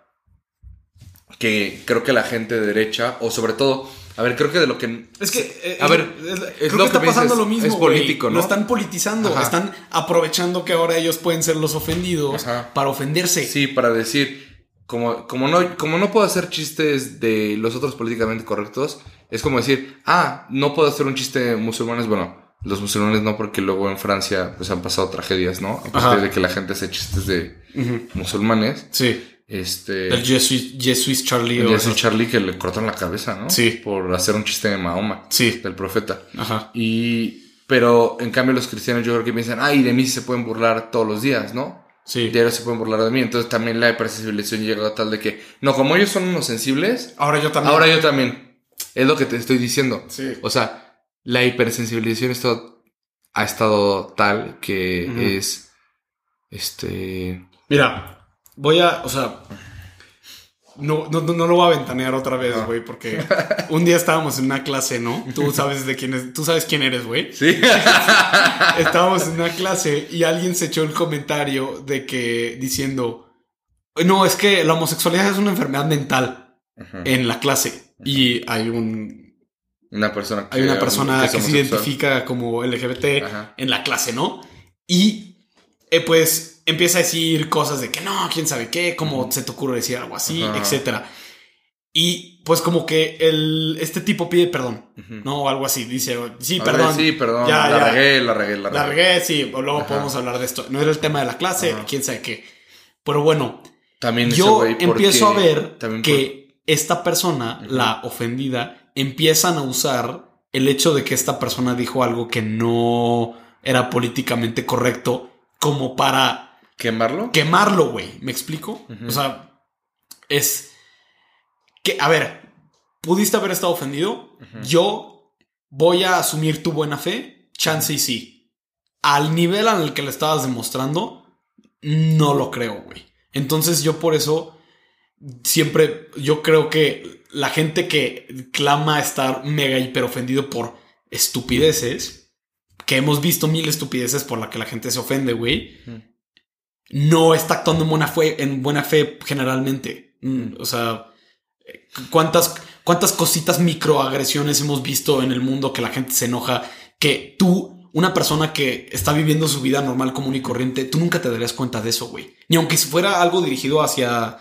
que creo que la gente de derecha, o sobre todo, a ver, creo que de lo que... Es que, eh, A ver, es- es creo lo que está que pasando lo mismo. es político, ¿no? Lo están politizando. Ajá. Están aprovechando que ahora ellos pueden ser los ofendidos Ajá. para ofenderse. Sí, para decir, como, como, no, como no puedo hacer chistes de los otros políticamente correctos, es como decir, ah, no puedo hacer un chiste de musulmanes, bueno, los musulmanes no, porque luego en Francia pues han pasado tragedias, ¿no? A partir Ajá. de que la gente hace chistes de musulmanes. Sí. Este... El Jesus, Jesus Charlie. el esos- Charlie que le cortan la cabeza, ¿no? Sí. Por hacer un chiste de Mahoma. Sí. Del profeta. Ajá. Y. Pero en cambio, los cristianos yo creo que piensan, ay, de mí se pueden burlar todos los días, ¿no? Sí. diario se pueden burlar de mí. Entonces también la hipersensibilización llega a tal de que, no, como ellos son unos sensibles, Ahora yo también. ahora yo también. Es lo que te estoy diciendo. Sí. O sea, la hipersensibilización ha estado, ha estado tal que es, este, Mira, voy a, o sea, no, no, no lo voy a ventanear otra vez, güey, porque un día estábamos en una clase, ¿no? Tú sabes de quién es, tú sabes quién eres, güey. sí. Estábamos en una clase y alguien se echó el comentario de que diciendo, no, es que la homosexualidad es una enfermedad mental en la clase y hay un, Una persona que, hay una persona que se identifica como LGBT Ajá. en la clase, ¿no? Y eh, pues empieza a decir cosas de que no, quién sabe qué, cómo se te ocurre decir algo así, etcétera. Y pues como que el, este tipo pide perdón. ¿no? O algo así, dice, sí, A perdón. ver, sí, perdón. Ya, la ya. regué, la regué, la regué. La regué, sí, o luego Ajá. podemos hablar de esto. No era el tema de la clase, quién sabe qué. Pero bueno, También yo porque- empiezo a ver que esta persona, la ofendida, empiezan a usar el hecho de que esta persona dijo algo que no era políticamente correcto como para ¿Quemarlo? quemarlo, güey. ¿Me explico? O sea, es que, a ver, pudiste haber estado ofendido. Yo voy a asumir tu buena fe. Chance y sí. Al nivel en el que le estabas demostrando, no lo creo, güey. Entonces yo por eso siempre, yo creo que la gente que clama estar mega hiper ofendido por estupideces, que hemos visto mil estupideces por la que la gente se ofende, güey. No está actuando en buena fe, en buena fe generalmente. Mm, O sea, ¿cuántas, cuántas cositas microagresiones hemos visto en el mundo que la gente se enoja que tú, una persona que está viviendo su vida normal, común y corriente, tú nunca te darías cuenta de eso, güey. Ni aunque fuera algo dirigido hacia,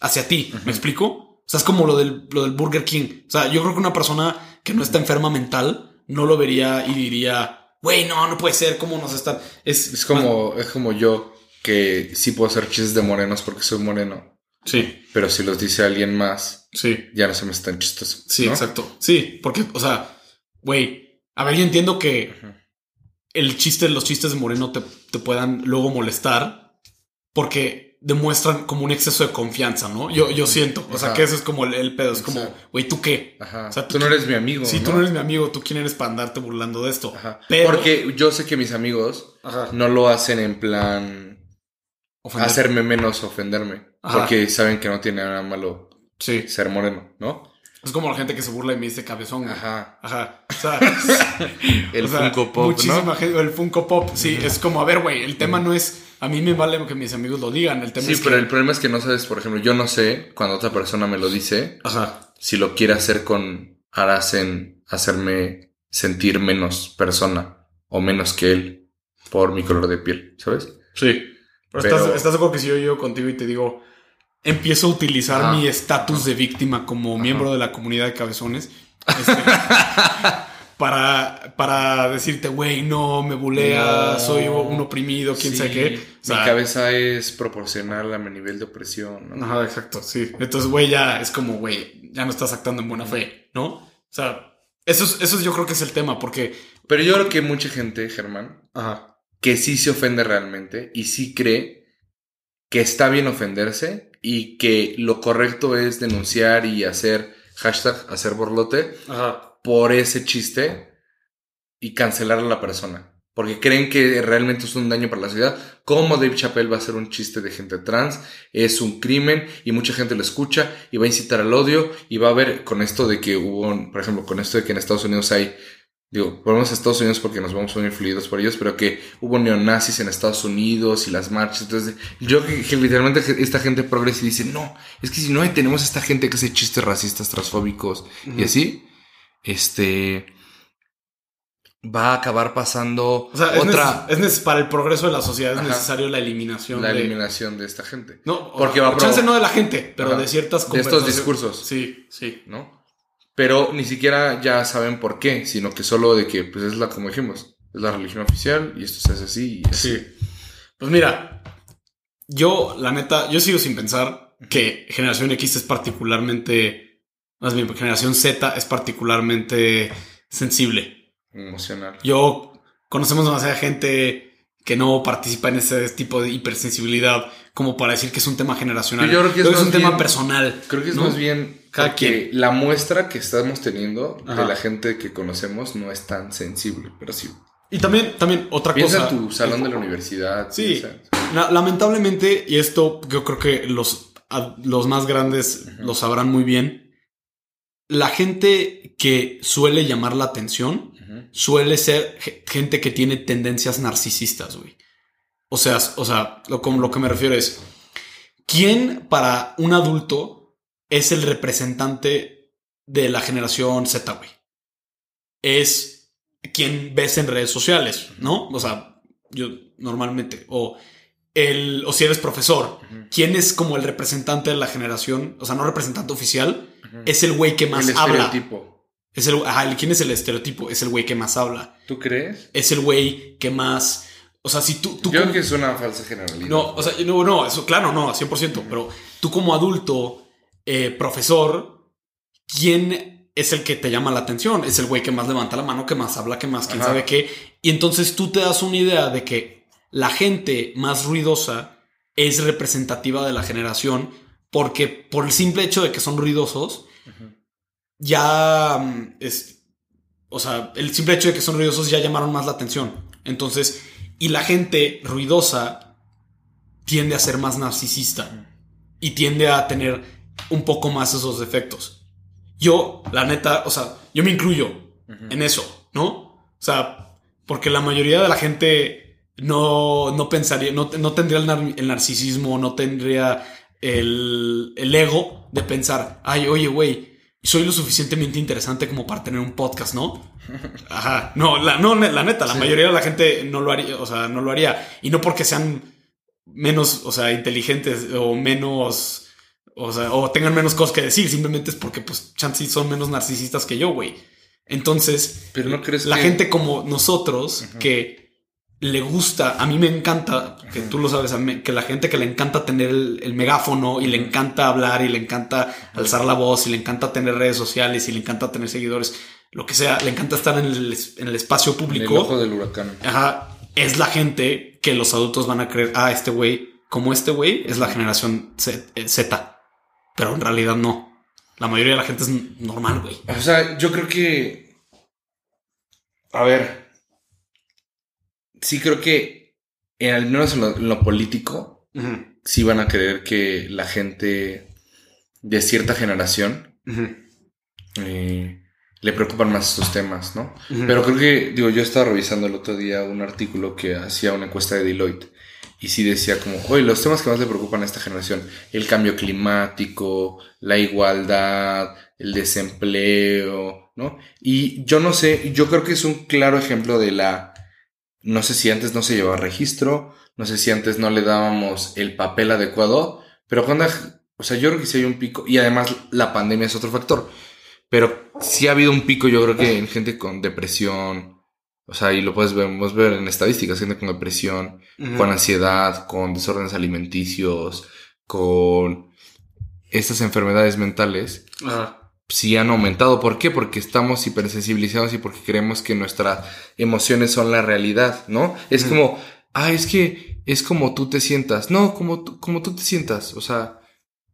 hacia ti. ¿Me explico? O sea, es como lo del, lo del Burger King. O sea, yo creo que una persona que no está enferma mental no lo vería y diría, güey, no, no puede ser, ¿cómo nos están? Es, Es como, es como yo que sí puedo hacer chistes de morenos porque soy moreno. Sí, Pero si los dice alguien más, sí. ya no se me es tan chistoso. Sí, ¿no? exacto. Sí, porque, o sea, güey, a ver, yo entiendo que el chiste, los chistes de Moreno te, te puedan luego molestar porque demuestran como un exceso de confianza, ¿no? Yo, yo siento, o sea, que eso es como el, el pedo, es como, güey, ¿tú qué? Ajá. O sea, tú no eres mi amigo. Si tú no eres mi amigo, ¿tú quién eres para andarte burlando de esto? Ajá. Pero- Porque yo sé que mis amigos no lo hacen en plan Ofender. hacerme menos ofenderme. Ajá. Porque saben que no tiene nada malo Sí. ser moreno, ¿no? Es como la gente que se burla de mí dice cabezón. güey. Ajá. Ajá. O sea, El o sea, Funko Pop, Muchísima ¿no? gente. El Funko Pop. Sí, es como, a ver, güey, el tema no es. A mí me vale que mis amigos lo digan. El tema Sí, es pero que. el problema es que no sabes, por ejemplo, yo no sé cuando otra persona me lo dice, Ajá. si lo quiere hacer con en hacerme sentir menos persona o menos que él por mi color de piel, ¿sabes? Sí. Pero, Pero- Estás, estás de acuerdo que si yo llego contigo y te digo, empiezo a utilizar Ajá. mi estatus de víctima como miembro de la comunidad de cabezones este, para, para decirte, güey, no, me bulea, No. soy un oprimido, quién Sí, sabe qué. O sea, mi cabeza es proporcional a mi nivel de opresión. ¿no? Ajá, exacto, sí. Entonces, güey, ya es como, güey, ya no estás actuando en buena fe, ¿no? O sea, eso es, eso es- yo creo que es el tema, porque... Pero yo creo que mucha gente, Germán, Ajá. Que sí se ofende realmente y sí cree que está bien ofenderse y que lo correcto es denunciar y hacer hashtag hacer borlote Ajá. por ese chiste y cancelar a la persona. Porque creen que realmente es un daño para la sociedad. Como Dave Chappelle va a hacer un chiste de gente trans, es un crimen y mucha gente lo escucha y va a incitar al odio y va a ver con esto de que hubo, un- por ejemplo, con esto de que en Estados Unidos hay, digo, volvemos a Estados Unidos porque nos vamos muy influidos por ellos, pero que hubo neonazis en Estados Unidos y las marchas. Entonces, yo que, que literalmente esta gente progresa y dice, no, es que si no tenemos esta gente que hace chistes racistas, transfóbicos y así, este va a acabar pasando O sea, es otra es para el progreso de la sociedad es Ajá. necesario la eliminación la de... eliminación de esta gente, No, Porque va a chance no de la gente, pero Ajá. de ciertas de estos discursos, Sí, sí. ¿no? Pero ni siquiera ya saben por qué, sino que solo de que, pues es la, como dijimos, es la religión oficial y esto se hace así y así. Sí. Pues mira, yo, la neta, yo sigo sin pensar que Generación X es particularmente, más bien, Generación Z es particularmente sensible. emocional. Yo conocemos demasiada gente que no participa en ese tipo de hipersensibilidad como para decir que es un tema generacional. Yo creo que es es, más un tema bien- personal. Creo que es ¿no? más bien Cada que la muestra que estamos teniendo Ajá. de la gente que conocemos no es tan sensible, pero sí. Y también, también otra Piensa cosa. en tu salón de la universidad. Sí, piensa- la- lamentablemente, y esto yo creo que los, a- los más grandes lo sabrán muy bien, la gente que suele llamar la atención suele ser ge- gente que tiene tendencias narcisistas, güey. O sea, o sea, lo, como lo que me refiero es, ¿quién para un adulto es el representante de la generación Z, güey? Es quien ves en redes sociales, ¿no? O sea, yo normalmente, o el, o si eres profesor. ¿quién es como el representante de la generación? O sea, no representante oficial, es el güey que más el habla. estereotipo. Es el, ajá, ¿quién es el estereotipo? Es el güey que más habla. ¿Tú crees? Es el güey que más. O sea, si tú. tú Yo creo que es una falsa generalidad. No, o sea, no, no, eso, claro, no, 100%. Pero tú, como adulto, eh, profesor, ¿quién es el que te llama la atención? Es el güey que más levanta la mano, que más habla, que más, quién Ajá. sabe qué. Y entonces tú te das una idea de que la gente más ruidosa es representativa de la generación porque por el simple hecho de que son ruidosos, ya mm, es, o sea, el simple hecho de que son ruidosos ya llamaron más la atención. Entonces, y la gente ruidosa tiende a ser más narcisista y tiende a tener un poco más esos defectos. Yo, la neta, o sea, yo me incluyo en eso, ¿no? O sea, porque la mayoría de la gente no, no pensaría, no, no tendría el, nar- el narcisismo, no tendría el, el ego de pensar, ay, oye, güey, soy lo suficientemente interesante como para tener un podcast, ¿no? Ajá, no, la, no, la neta, la Sí. mayoría de la gente no lo haría, o sea, no lo haría. Y no porque sean menos, o sea, inteligentes o menos, o sea, o tengan menos cosas que decir, simplemente es porque, pues, chances son menos narcisistas que yo, güey. Entonces, Pero no crees la que- gente como nosotros que le gusta, a mí me encanta, que tú lo sabes, a mí- que la gente que le encanta tener el, el megáfono y le encanta hablar y le encanta alzar la voz y le encanta tener redes sociales y le encanta tener seguidores, lo que sea, le encanta estar en el, en el espacio En el público. ojo del huracán. Ajá, es la gente que los adultos van a creer, ah, este güey, como este güey, es la generación Z, eh, Z. Pero en realidad no. La mayoría de la gente es normal, güey. O sea, yo creo que. A ver. Sí, creo que. En, al menos en lo, en lo político. Sí van a creer que la gente de cierta generación. eh, le preocupan más estos temas, ¿no? Pero creo que, digo, yo estaba revisando el otro día un artículo que hacía una encuesta de Deloitte y sí decía como, oye, los temas que más le preocupan a esta generación, el cambio climático, la igualdad, el desempleo, ¿no? Y yo no sé, yo creo que es un claro ejemplo de la, no sé si antes no se llevaba registro, no sé si antes no le dábamos el papel adecuado, pero cuando, o sea, yo creo que sí hay un pico y además la pandemia es otro factor. Pero sí ha habido un pico, yo creo que en gente con depresión. O sea, y lo puedes ver, puedes ver en estadísticas, gente con depresión, con ansiedad, con desórdenes alimenticios, con estas enfermedades mentales, Ajá. sí han aumentado. ¿Por qué? Porque estamos hipersensibilizados y porque creemos que nuestras emociones son la realidad, ¿no? Es como, ah, es que es como tú te sientas. No, como tú, como tú te sientas. O sea,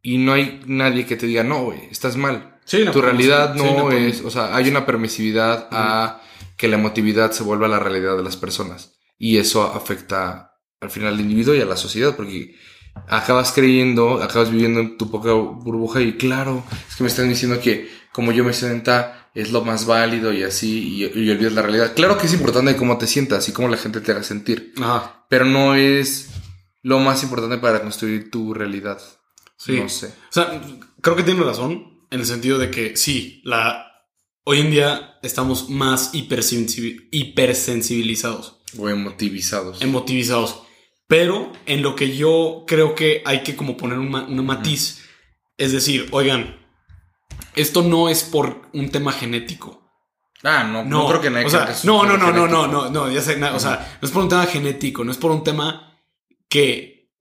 y no hay nadie que te diga, no, güey, estás mal Sí, no tu podemos- realidad sí, no, podemos- es, o sea, hay una permisividad a que la emotividad se vuelva la realidad de las personas. Y eso afecta al final al individuo y a la sociedad, porque acabas creyendo, acabas viviendo en tu poca burbuja y claro, es que me están diciendo que como yo me sienta es lo más válido y así, y, y olvidas la realidad. Claro que es importante cómo te sientas y cómo la gente te haga sentir, Ajá. pero no es lo más importante para construir tu realidad. Sí. No sé. O sea, creo que tiene razón en el sentido de que sí, la hoy en día estamos más hipersensibi- hipersensibilizados, O emotivizados. emotivizados. Pero en lo que yo creo que hay que como poner un, ma- un matiz, es decir, oigan, esto no es por un tema genético. Ah, no, no, creo que nadie o sea, crea que no, no, no, no, no, no, no, ya sé, na- o sea, no es por un tema genético, no es por un tema que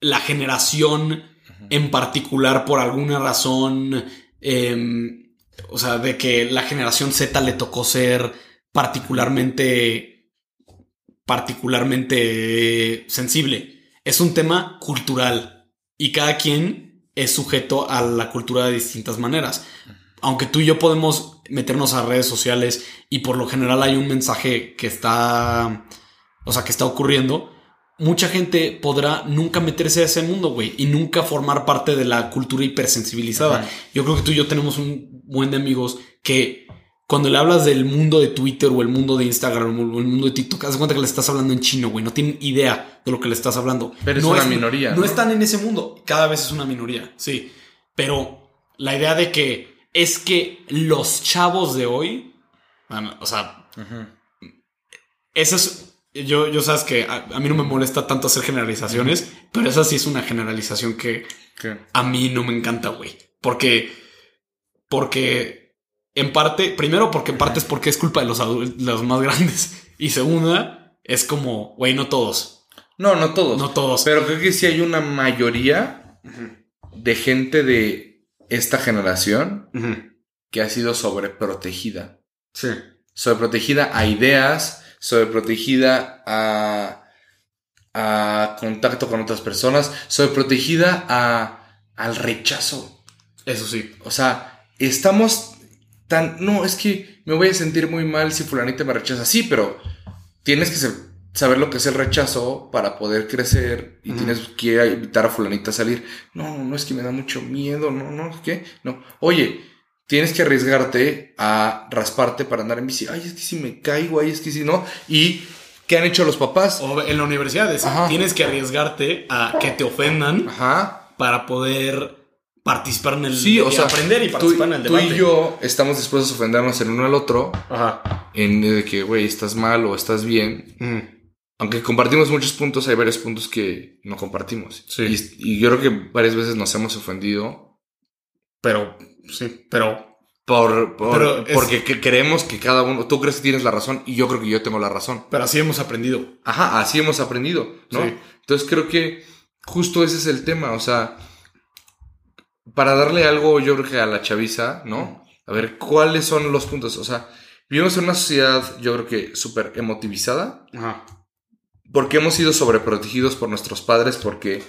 la generación en particular por alguna razón, em, o sea, de que la generación Z le tocó ser particularmente particularmente sensible. Es un tema cultural y cada quien es sujeto a la cultura de distintas maneras. Aunque tú y yo podemos meternos a redes sociales y por lo general hay un mensaje que está, o sea, que está ocurriendo, mucha gente podrá nunca meterse a ese mundo, güey, y nunca formar parte de la cultura hipersensibilizada. Yo creo que tú y yo tenemos un buen de amigos que cuando le hablas del mundo de Twitter o el mundo de Instagram o el mundo de TikTok, haz cuenta que le estás hablando en chino, güey. No tienen idea de lo que le estás hablando. Pero es una minoría. No, están en ese mundo. Cada vez es una minoría, sí. Pero la idea de que es que los chavos de hoy, o sea, eso es. Yo, yo sabes que a, mí no me molesta tanto hacer generalizaciones, pero esa sí es una generalización que a mí no me encanta, güey. Porque, porque en parte, primero porque en parte es porque es culpa de los, los más grandes. Y segunda, es como, güey, no todos. No, no todos. No todos. Pero creo que sí hay una mayoría de gente de esta generación que ha sido sobreprotegida. Sí. Sobreprotegida a ideas, sobreprotegida a, a contacto con otras personas, sobreprotegida a, al rechazo. Eso sí. O sea, estamos no, es que me voy a sentir muy mal si fulanita me rechaza. Sí, pero tienes que saber lo que es el rechazo para poder crecer y tienes que invitar a fulanita a salir. No, no, no es que me da mucho miedo, no, no, ¿qué? No. Oye, tienes que arriesgarte a rasparte para andar en bici. Ay, es que si me caigo, ay, es que si no. Y ¿qué han hecho los papás? O en la universidad, tienes que arriesgarte a que te ofendan para poder participar en el sí, o sea, aprender y participar en el debate. Tú y yo estamos dispuestos a ofendernos el uno al otro. Ajá. En de que, güey, estás mal o estás bien. Aunque compartimos muchos puntos, hay varios puntos que no compartimos. Sí. Y, yo creo que varias veces nos hemos ofendido. Pero, sí, pero. Por, porque creemos que cada uno, tú crees que tienes la razón y yo creo que yo tengo la razón. Pero así hemos aprendido. Ajá, así hemos aprendido, ¿no? Entonces creo que justo ese es el tema, o sea, para darle algo, yo creo que a la chaviza, ¿no? A ver, ¿cuáles son los puntos? O sea, vivimos en una sociedad, yo creo que súper emotivizada. Ajá. Porque hemos sido sobreprotegidos por nuestros padres, porque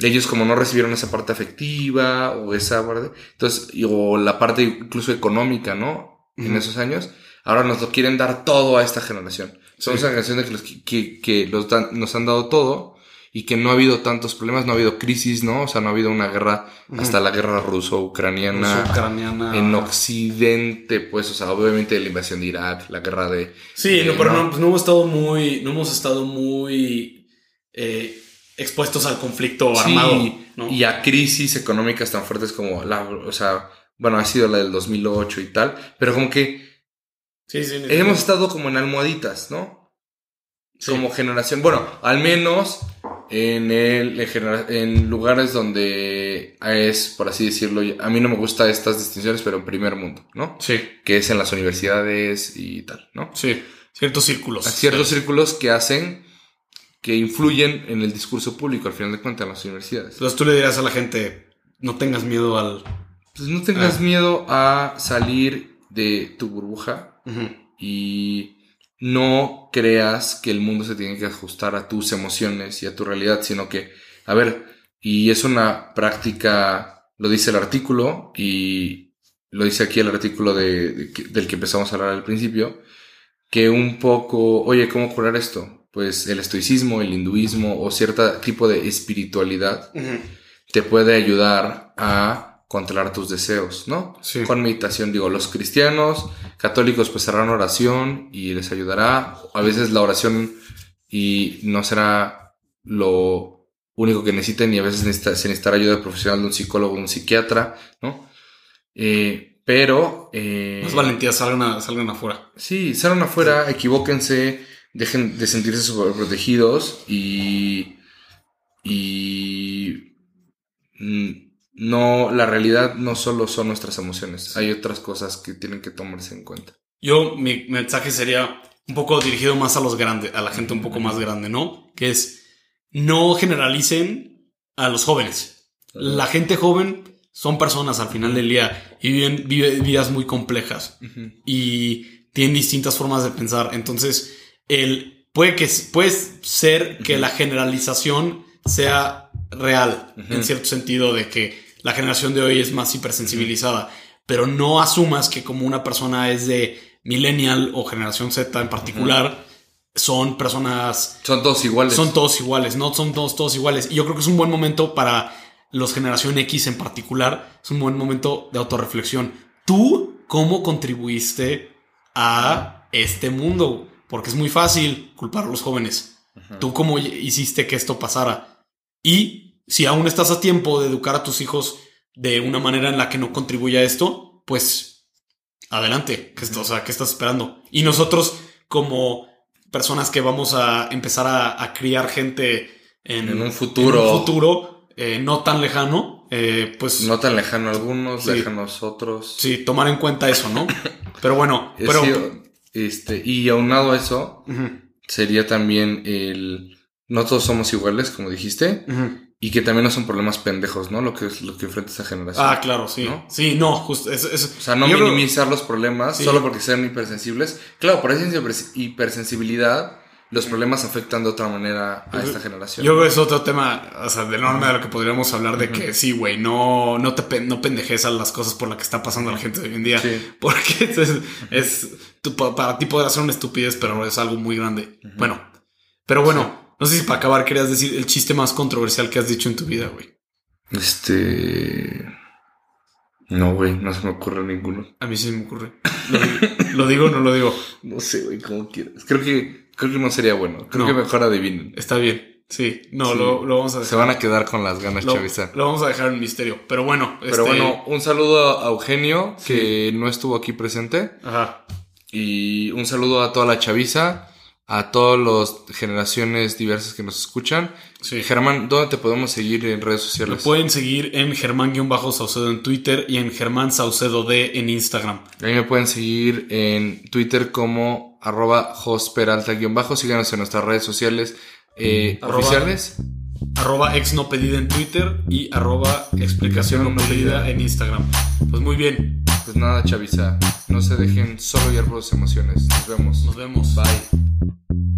ellos como no recibieron esa parte afectiva o esa parte, entonces, o la parte incluso económica, ¿no? En esos años, ahora nos lo quieren dar todo a esta generación. Somos una generación de que, los, que, que los nos han dado todo y que no ha habido tantos problemas, no ha habido crisis, ¿no? O sea, no ha habido una guerra, hasta la guerra ruso-ucraniana. Ruso-ucraniana. En Occidente, pues, o sea, obviamente la invasión de Irak, la guerra de. Sí, no, pero no, pues, no, hemos estado muy. No hemos estado muy. Eh, expuestos al conflicto armado. Y a crisis económicas tan fuertes como la. O sea, bueno, ha sido la del 2008 y tal, pero como que. Sí, sí, hemos estado como en almohaditas, ¿no? Como generación. Bueno, al menos en, el, en lugares donde es, por así decirlo, a mí no me gustan estas distinciones, pero en primer mundo, ¿no? Sí. Que es en las universidades y tal, ¿no? Sí, ciertos círculos. Ciertos círculos que hacen, que influyen en el discurso público, al final de cuentas, en las universidades. Entonces tú le dirás a la gente, no tengas miedo al... Pues no tengas ah. miedo a salir de tu burbuja y no creas que el mundo se tiene que ajustar a tus emociones y a tu realidad, sino que, a ver, y es una práctica, lo dice el artículo y lo dice aquí el artículo de, del que empezamos a hablar al principio, que un poco, oye, ¿cómo curar esto? Pues el estoicismo, el hinduismo o cierto tipo de espiritualidad te puede ayudar a controlar tus deseos, ¿no? Sí. Con meditación, digo, los cristianos, católicos, pues harán oración y les ayudará. A veces la oración y no será lo único que necesiten y a veces se necesitará ayuda profesional de un psicólogo, un psiquiatra, ¿no? Eh, pero... Eh, Más valentía, salgan, salgan afuera. Sí, salgan afuera, equivóquense, dejen de sentirse sobreprotegidos y... y mm, no, la realidad no solo son nuestras emociones, hay otras cosas que tienen que tomarse en cuenta. Yo, mi mensaje sería un poco dirigido más a los grandes, a la gente un poco más grande, ¿no? Que es, no generalicen a los jóvenes. La gente joven son personas al final del día y viven, vidas muy complejas y tienen distintas formas de pensar. Entonces, el puede, que, puede ser que la generalización sea real, en cierto sentido, de que la generación de hoy es más hipersensibilizada, pero no asumas que como una persona es de millennial o generación Z en particular, son personas... Son todos iguales. Son todos iguales, no son todos, todos iguales. Y yo creo que es un buen momento para los generación X en particular, es un buen momento de autorreflexión. ¿Tú cómo contribuiste a este mundo? Porque es muy fácil culpar a los jóvenes. ¿Tú cómo hiciste que esto pasara? Y si aún estás a tiempo de educar a tus hijos de una manera en la que no contribuya a esto, pues adelante. ¿Qué, o sea, ¿qué estás esperando? Y nosotros como personas que vamos a empezar a, criar gente en, un futuro, futuro eh, no tan lejano, eh, pues... No tan lejano algunos, lejanos otros. Sí, tomar en cuenta eso, ¿no? pero bueno, pero... este, y aunado a eso, sería también el... No todos somos iguales, como dijiste. Y que también no son problemas pendejos, ¿no? Lo que es lo que enfrenta esta generación. Ah, claro, sí. ¿no? Sí, no, justo. o sea, no minimizar los problemas solo porque sean hipersensibles. Claro, por esa hipersensibilidad, los problemas afectan de otra manera a esta generación. Yo creo que es otro tema, o sea, de enorme de lo que podríamos hablar de que sí, güey, no, no te no pendejes a las cosas por las que está pasando la gente hoy en día. Porque es, es, para ti podrá ser una estupidez, pero es algo muy grande. Bueno, pero bueno. No sé si para acabar querías decir el chiste más controversial que has dicho en tu vida, güey. Este. No, güey, no se me ocurre ninguno. A mí sí me ocurre. ¿Lo, digo o no lo digo? No sé, güey, como quieras. Creo que, creo que no sería bueno. Creo que mejor adivinen. Está bien. Sí, no, Lo, vamos a dejar. Se van a quedar con las ganas, Chavisa. Lo vamos a dejar en misterio. Pero bueno. Pero este bueno, un saludo a Eugenio, que no estuvo aquí presente. Ajá. Y un saludo a toda la Chavisa a todas las generaciones diversas que nos escuchan. Sí. Germán, ¿dónde te podemos seguir en redes sociales? Me pueden seguir en Germán-Saucedo en Twitter y en Germán Saucedo D en Instagram. A mí me pueden seguir en Twitter como arroba hostperalta-bajo. Síganos en nuestras redes sociales eh, oficiales. Arroba ex no pedida en Twitter y arroba explicación no pedida en Instagram. Pues muy bien. Pues nada, Chavisa. No se dejen solo llevar por las emociones. Nos vemos. Nos vemos. Bye.